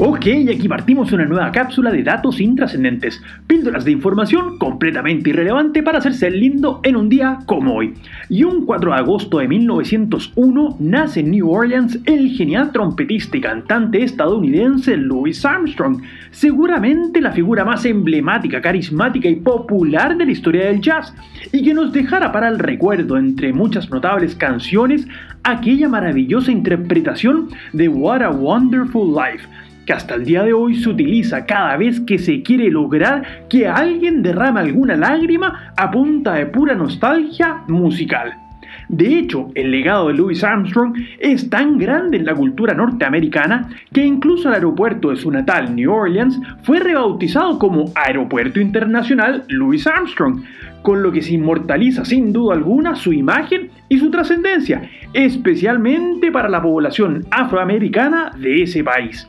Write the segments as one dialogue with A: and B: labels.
A: Ok, aquí partimos una nueva cápsula de datos intrascendentes, píldoras de información completamente irrelevante para hacerse lindo en un día como hoy. Y un 4 de agosto de 1901 nace en New Orleans el genial trompetista y cantante estadounidense Louis Armstrong, seguramente la figura más emblemática, carismática y popular de la historia del jazz, y que nos dejara para el recuerdo, entre muchas notables canciones, aquella maravillosa interpretación de What a Wonderful Life que hasta el día de hoy se utiliza cada vez que se quiere lograr que alguien derrame alguna lágrima a punta de pura nostalgia musical. De hecho, el legado de Louis Armstrong es tan grande en la cultura norteamericana que incluso el aeropuerto de su natal New Orleans fue rebautizado como Aeropuerto Internacional Louis Armstrong, con lo que se inmortaliza sin duda alguna su imagen y su trascendencia, especialmente para la población afroamericana de ese país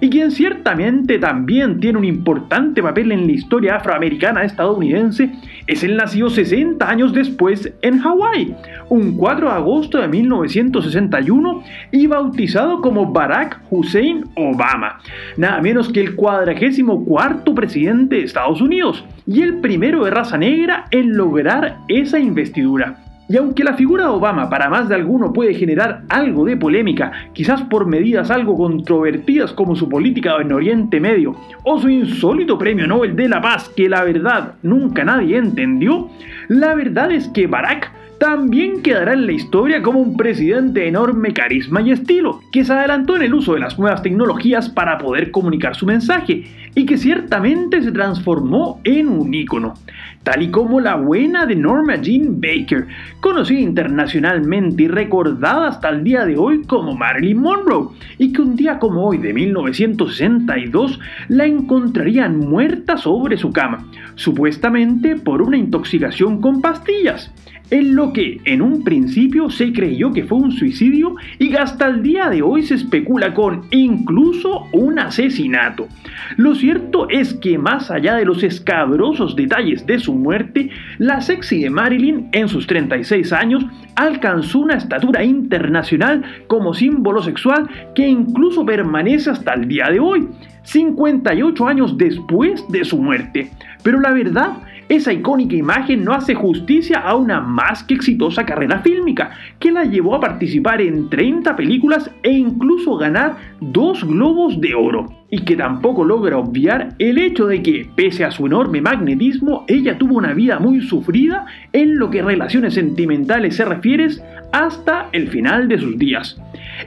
A: y quien ciertamente también tiene un importante papel en la historia afroamericana estadounidense, es el nacido 60 años después en Hawái, un 4 de agosto de 1961 y bautizado como Barack Hussein Obama, nada menos que el cuadragésimo cuarto presidente de Estados Unidos y el primero de raza negra en lograr esa investidura. Y aunque la figura de Obama para más de alguno puede generar algo de polémica, quizás por medidas algo controvertidas como su política en Oriente Medio o su insólito premio Nobel de la Paz que la verdad nunca nadie entendió, la verdad es que Barack también quedará en la historia como un presidente de enorme carisma y estilo, que se adelantó en el uso de las nuevas tecnologías para poder comunicar su mensaje y que ciertamente se transformó en un ícono, tal y como la buena de Norma Jean Baker, conocida internacionalmente y recordada hasta el día de hoy como Marilyn Monroe, y que un día como hoy de 1962 la encontrarían muerta sobre su cama, supuestamente por una intoxicación con pastillas en lo que en un principio se creyó que fue un suicidio y hasta el día de hoy se especula con incluso un asesinato. Lo cierto es que más allá de los escabrosos detalles de su muerte, la sexy de Marilyn en sus 36 años alcanzó una estatura internacional como símbolo sexual que incluso permanece hasta el día de hoy, 58 años después de su muerte. Pero la verdad esa icónica imagen no hace justicia a una más que exitosa carrera fílmica, que la llevó a participar en 30 películas e incluso ganar dos globos de oro y que tampoco logra obviar el hecho de que, pese a su enorme magnetismo, ella tuvo una vida muy sufrida en lo que relaciones sentimentales se refiere hasta el final de sus días.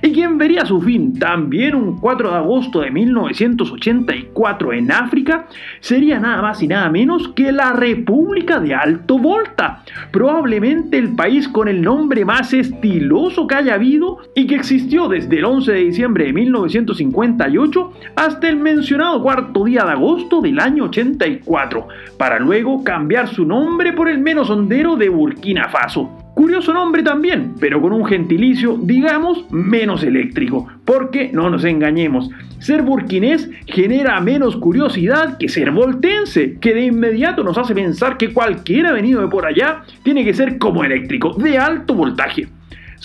A: Y quien vería su fin también un 4 de agosto de 1984 en África sería nada más y nada menos que la República de Alto Volta, probablemente el país con el nombre más estiloso que haya habido y que existió desde el 11 de diciembre de 1958 hasta el mencionado cuarto día de agosto del año 84, para luego cambiar su nombre por el menos hondero de Burkina Faso. Curioso nombre también, pero con un gentilicio, digamos, menos eléctrico, porque no nos engañemos, ser burkinés genera menos curiosidad que ser voltense, que de inmediato nos hace pensar que cualquiera venido de por allá tiene que ser como eléctrico, de alto voltaje.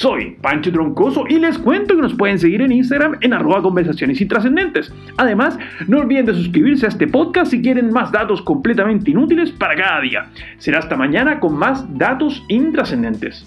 A: Soy Pancho Troncoso y les cuento que nos pueden seguir en Instagram en arroba conversaciones intrascendentes. Además, no olviden de suscribirse a este podcast si quieren más datos completamente inútiles para cada día. Será hasta mañana con más datos intrascendentes.